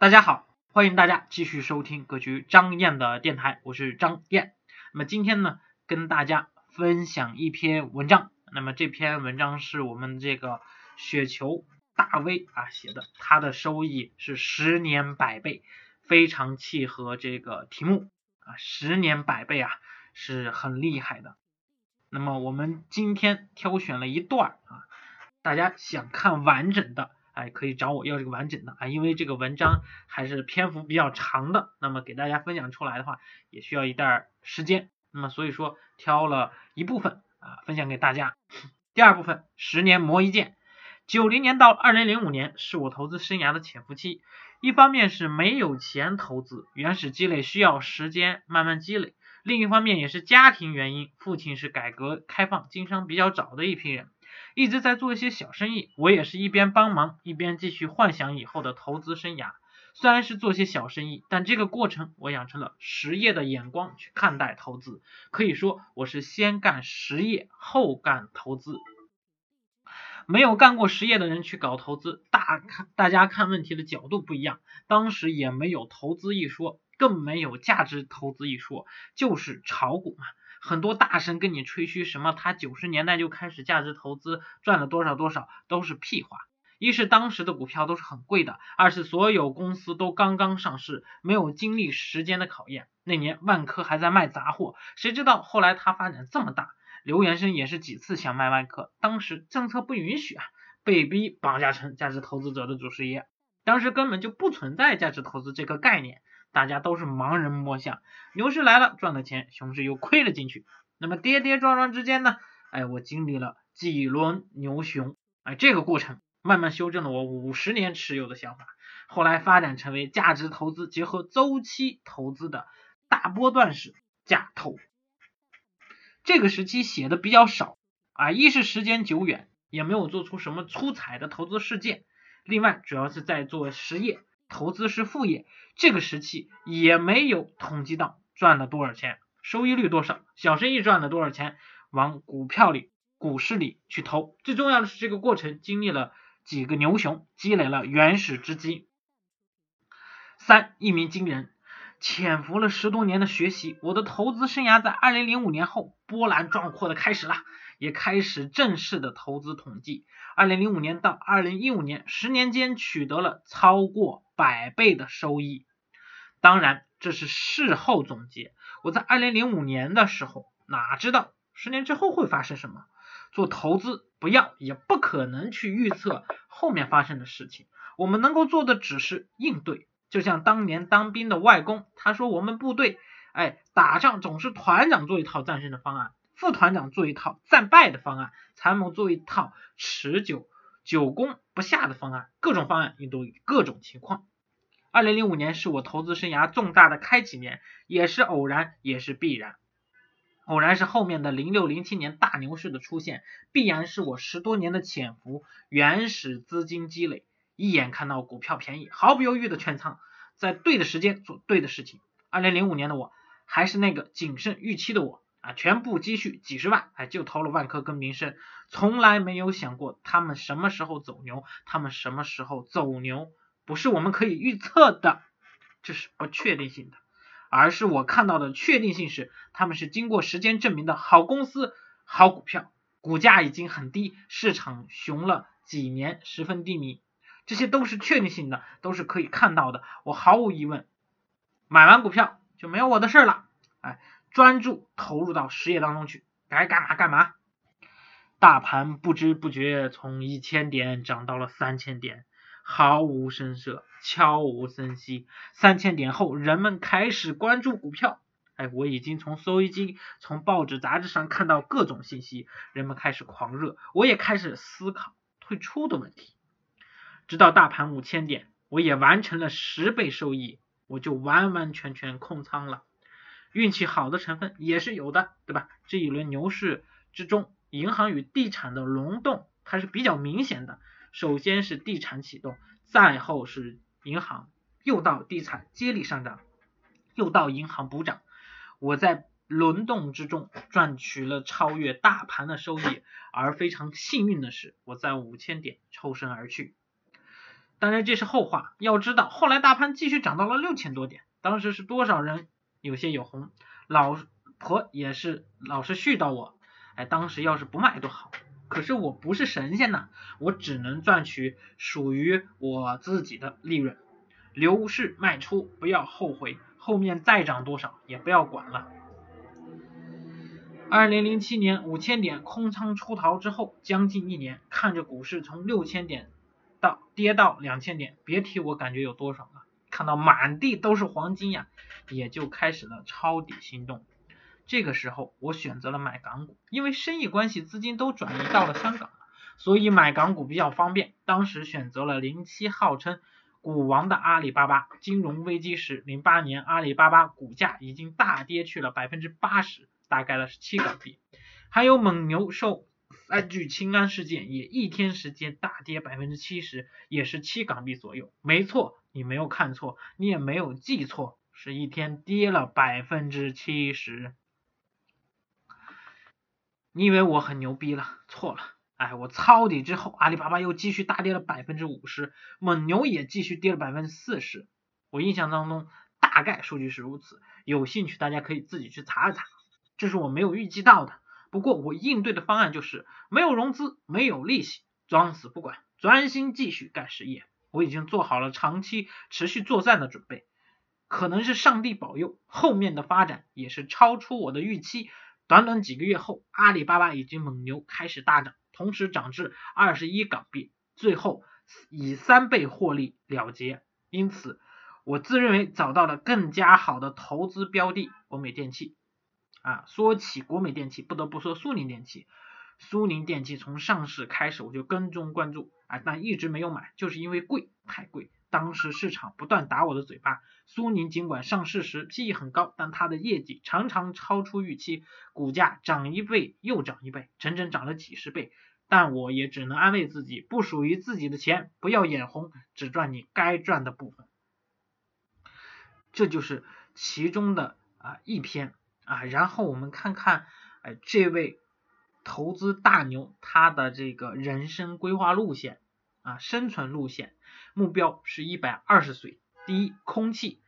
大家好，欢迎大家继续收听格局张燕的电台，我是张燕。那么今天呢，跟大家分享一篇文章。那么这篇文章是我们这个雪球大 V 啊写的，他的收益是十年百倍，非常契合这个题目啊，十年百倍啊是很厉害的。那么我们今天挑选了一段啊，大家想看完整的。哎，可以找我要这个完整的啊，因为这个文章还是篇幅比较长的，那么给大家分享出来的话，也需要一段时间，那么所以说挑了一部分啊，分享给大家。第二部分，十年磨一剑，九零年到二零零五年是我投资生涯的潜伏期，一方面是没有钱投资，原始积累需要时间慢慢积累，另一方面也是家庭原因，父亲是改革开放经商比较早的一批人。一直在做一些小生意，我也是一边帮忙一边继续幻想以后的投资生涯。虽然是做些小生意，但这个过程我养成了实业的眼光去看待投资。可以说我是先干实业后干投资。没有干过实业的人去搞投资，大看大家看问题的角度不一样。当时也没有投资一说，更没有价值投资一说，就是炒股嘛。很多大神跟你吹嘘什么，他九十年代就开始价值投资，赚了多少多少，都是屁话。一是当时的股票都是很贵的，二是所有公司都刚刚上市，没有经历时间的考验。那年万科还在卖杂货，谁知道后来它发展这么大？刘元生也是几次想卖万科，当时政策不允许啊，被逼绑架成价值投资者的祖师爷。当时根本就不存在价值投资这个概念。大家都是盲人摸象，牛市来了赚了钱，熊市又亏了进去。那么跌跌撞撞之间呢？哎，我经历了几轮牛熊，哎，这个过程慢慢修正了我五十年持有的想法。后来发展成为价值投资结合周期投资的大波段式价投。这个时期写的比较少啊，一是时间久远，也没有做出什么出彩的投资事件；另外主要是在做实业。投资是副业，这个时期也没有统计到赚了多少钱，收益率多少，小生意赚了多少钱，往股票里、股市里去投。最重要的是这个过程经历了几个牛熊，积累了原始资金。三一鸣惊人，潜伏了十多年的学习，我的投资生涯在二零零五年后波澜壮阔的开始了。也开始正式的投资统计。二零零五年到二零一五年，十年间取得了超过百倍的收益。当然，这是事后总结。我在二零零五年的时候，哪知道十年之后会发生什么？做投资不要也不可能去预测后面发生的事情。我们能够做的只是应对。就像当年当兵的外公，他说我们部队，哎，打仗总是团长做一套战胜的方案。副团长做一套战败的方案，参谋做一套持久久攻不下的方案，各种方案应对各种情况。二零零五年是我投资生涯重大的开启年，也是偶然，也是必然。偶然是后面的零六零七年大牛市的出现，必然是我十多年的潜伏原始资金积累，一眼看到股票便宜，毫不犹豫的全仓，在对的时间做对的事情。二零零五年的我，还是那个谨慎预期的我。啊，全部积蓄几十万，哎，就投了万科跟民生，从来没有想过他们什么时候走牛，他们什么时候走牛，不是我们可以预测的，这是不确定性的，而是我看到的确定性是，他们是经过时间证明的好公司、好股票，股价已经很低，市场熊了几年，十分低迷，这些都是确定性的，都是可以看到的，我毫无疑问，买完股票就没有我的事儿了，哎。专注投入到实业当中去，该干嘛干嘛。大盘不知不觉从一千点涨到了三千点，毫无声色，悄无声息。三千点后，人们开始关注股票。哎，我已经从收音机、从报纸、杂志上看到各种信息，人们开始狂热，我也开始思考退出的问题。直到大盘五千点，我也完成了十倍收益，我就完完全全空仓了。运气好的成分也是有的，对吧？这一轮牛市之中，银行与地产的轮动它是比较明显的。首先是地产启动，再后是银行，又到地产接力上涨，又到银行补涨。我在轮动之中赚取了超越大盘的收益，而非常幸运的是，我在五千点抽身而去。当然这是后话，要知道后来大盘继续涨到了六千多点，当时是多少人有些有红，老婆也是老是絮叨我，哎，当时要是不卖多好，可是我不是神仙呐，我只能赚取属于我自己的利润，牛市卖出，不要后悔，后面再涨多少也不要管了。二零零七年五千点空仓出逃之后，将近一年，看着股市从六千点。到跌到两千点，别提我感觉有多爽了！看到满地都是黄金呀，也就开始了抄底行动。这个时候，我选择了买港股，因为生意关系，资金都转移到了香港，所以买港股比较方便。当时选择了零七号称股王的阿里巴巴。金融危机时，零八年阿里巴巴股价已经大跌去了百分之八十，大概了是七港币。还有蒙牛受。三聚氰胺事件也一天时间大跌百分之七十，也是七港币左右。没错，你没有看错，你也没有记错，是一天跌了百分之七十。你以为我很牛逼了？错了，哎，我抄底之后，阿里巴巴又继续大跌了百分之五十，蒙牛也继续跌了百分之四十。我印象当中大概数据是如此，有兴趣大家可以自己去查一查，这是我没有预计到的。不过我应对的方案就是没有融资，没有利息，装死不管，专心继续干实业。我已经做好了长期持续作战的准备。可能是上帝保佑，后面的发展也是超出我的预期。短短几个月后，阿里巴巴以及蒙牛开始大涨，同时涨至二十一港币，最后以三倍获利了结。因此，我自认为找到了更加好的投资标的——国美电器。啊，说起国美电器，不得不说苏宁电器。苏宁电器从上市开始我就跟踪关注，啊，但一直没有买，就是因为贵，太贵。当时市场不断打我的嘴巴，苏宁尽管上市时 PE 很高，但它的业绩常常超出预期，股价涨一倍又涨一倍，整整涨了几十倍。但我也只能安慰自己，不属于自己的钱，不要眼红，只赚你该赚的部分。这就是其中的啊一篇。啊，然后我们看看，哎，这位投资大牛他的这个人生规划路线啊，生存路线，目标是一百二十岁。第一，空气，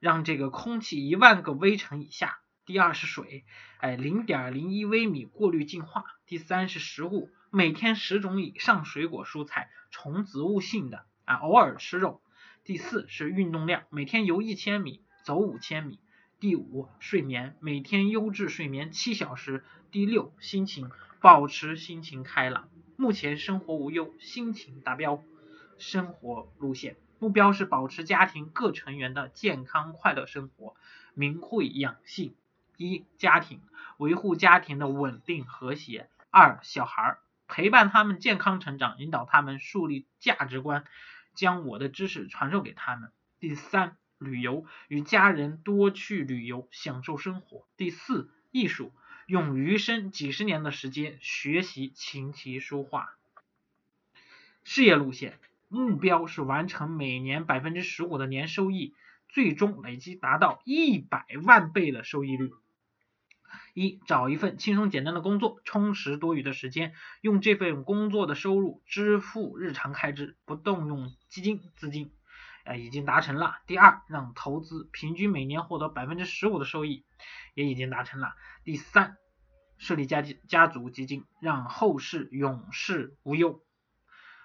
让这个空气一万个微尘以下。第二是水，哎，零点零一微米过滤净化。第三是食物，每天十种以上水果蔬菜，纯植物性的啊，偶尔吃肉。第四是运动量，每天游一千米，走五千米。第五，睡眠，每天优质睡眠七小时。第六，心情，保持心情开朗。目前生活无忧，心情达标。生活路线，目标是保持家庭各成员的健康快乐生活。明慧养性：一、家庭，维护家庭的稳定和谐；二、小孩，陪伴他们健康成长，引导他们树立价值观，将我的知识传授给他们。第三。旅游与家人多去旅游，享受生活。第四，艺术，用余生几十年的时间学习琴棋书画。事业路线目标是完成每年百分之十五的年收益，最终累计达到一百万倍的收益率。一，找一份轻松简单的工作，充实多余的时间，用这份工作的收入支付日常开支，不动用基金资金。啊，已经达成了。第二，让投资平均每年获得百分之十五的收益，也已经达成了。第三，设立家家族基金，让后世永世无忧。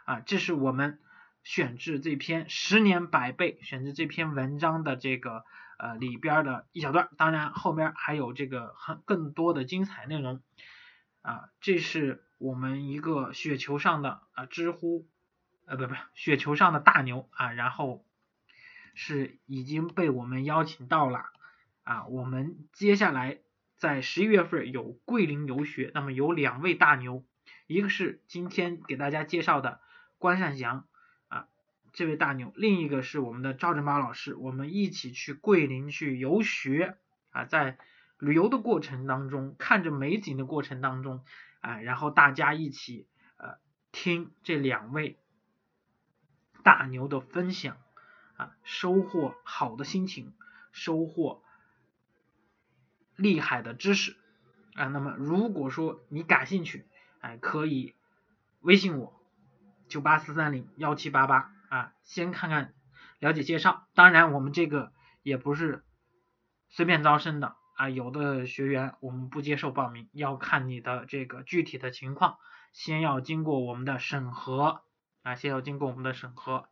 啊，这是我们选自这篇十年百倍，选自这篇文章的这个呃里边的一小段。当然，后面还有这个很更多的精彩内容。啊，这是我们一个雪球上的啊知乎，呃不不，雪球上的大牛啊，然后。是已经被我们邀请到了啊，我们接下来在十一月份有桂林游学，那么有两位大牛，一个是今天给大家介绍的关善祥啊，这位大牛，另一个是我们的赵振邦老师，我们一起去桂林去游学啊，在旅游的过程当中，看着美景的过程当中啊，然后大家一起呃听这两位大牛的分享。啊，收获好的心情，收获厉害的知识啊。那么如果说你感兴趣，哎，可以微信我九八四三零幺七八八啊，先看看了解介绍。当然，我们这个也不是随便招生的啊，有的学员我们不接受报名，要看你的这个具体的情况，先要经过我们的审核啊，先要经过我们的审核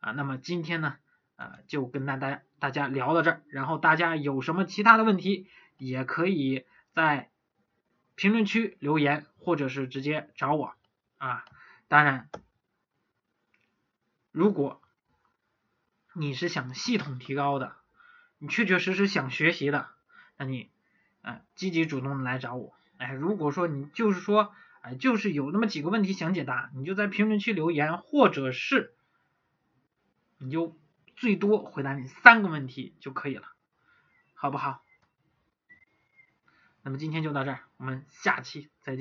啊。那么今天呢，呃，就跟大家大家聊到这儿，然后大家有什么其他的问题，也可以在评论区留言，或者是直接找我啊。当然。如果你是想系统提高的，你确确实实想学习的，那你，哎，积极主动的来找我。哎，如果说你就是说，哎，就是有那么几个问题想解答，你就在评论区留言，或者是，你就最多回答你三个问题就可以了，好不好？那么今天就到这儿，我们下期再见。